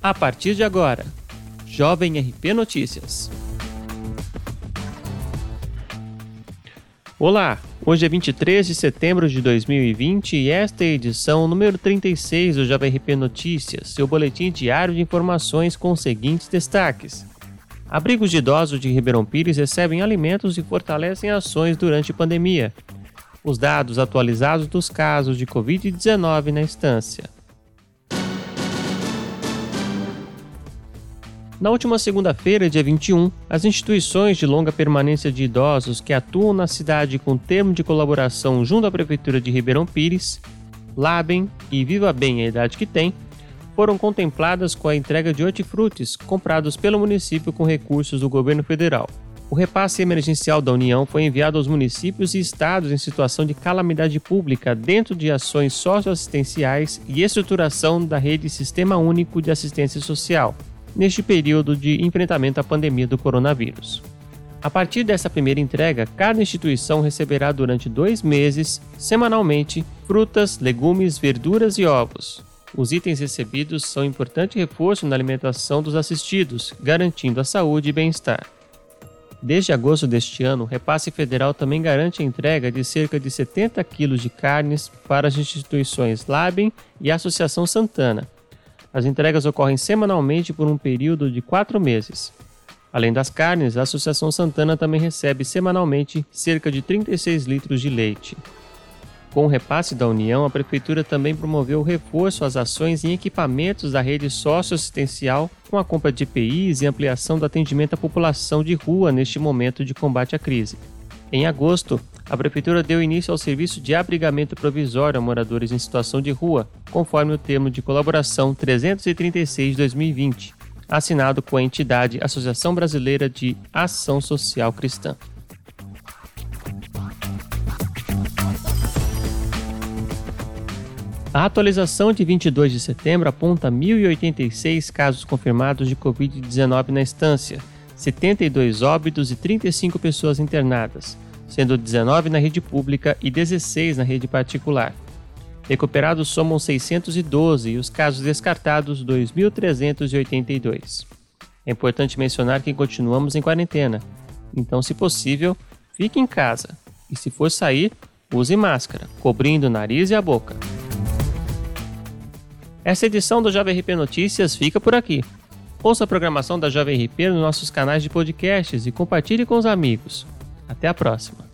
A partir de agora, Jovem RP Notícias. Olá, hoje é 23 de setembro de 2020 e esta é a edição número 36 do Jovem RP Notícias, seu boletim diário de informações com os seguintes destaques. Abrigos de idosos de Ribeirão Pires recebem alimentos e fortalecem ações durante a pandemia. Os dados atualizados dos casos de Covid-19 na estância. Na última segunda-feira, dia 21, as instituições de longa permanência de idosos que atuam na cidade com termo de colaboração junto à Prefeitura de Ribeirão Pires, Labem e Viva Bem a Idade que Tem, foram contempladas com a entrega de hortifrutis comprados pelo município com recursos do governo federal. O repasse emergencial da União foi enviado aos municípios e estados em situação de calamidade pública dentro de ações socioassistenciais e estruturação da rede Sistema Único de Assistência Social, neste período de enfrentamento à pandemia do coronavírus. A partir dessa primeira entrega, cada instituição receberá durante dois meses, semanalmente, frutas, legumes, verduras e ovos. Os itens recebidos são importante reforço na alimentação dos assistidos, garantindo a saúde e bem-estar. Desde agosto deste ano, o repasse federal também garante a entrega de cerca de 70 quilos de carnes para as instituições Labem e Associação Santana, as entregas ocorrem semanalmente por um período de quatro meses. Além das carnes, a Associação Santana também recebe semanalmente cerca de 36 litros de leite. Com o repasse da União, a Prefeitura também promoveu o reforço às ações em equipamentos da rede socioassistencial com a compra de EPIs e ampliação do atendimento à população de rua neste momento de combate à crise. Em agosto, a Prefeitura deu início ao serviço de abrigamento provisório a moradores em situação de rua, conforme o termo de colaboração 336-2020, assinado com a entidade Associação Brasileira de Ação Social Cristã. A atualização de 22 de setembro aponta 1.086 casos confirmados de Covid-19 na estância, 72 óbitos e 35 pessoas internadas sendo 19 na rede pública e 16 na rede particular. Recuperados somam 612 e os casos descartados 2.382. É importante mencionar que continuamos em quarentena, então, se possível, fique em casa e, se for sair, use máscara, cobrindo o nariz e a boca. Essa edição do Jovem RP Notícias fica por aqui. Ouça a programação da Jovem RP nos nossos canais de podcasts e compartilhe com os amigos. Até a próxima!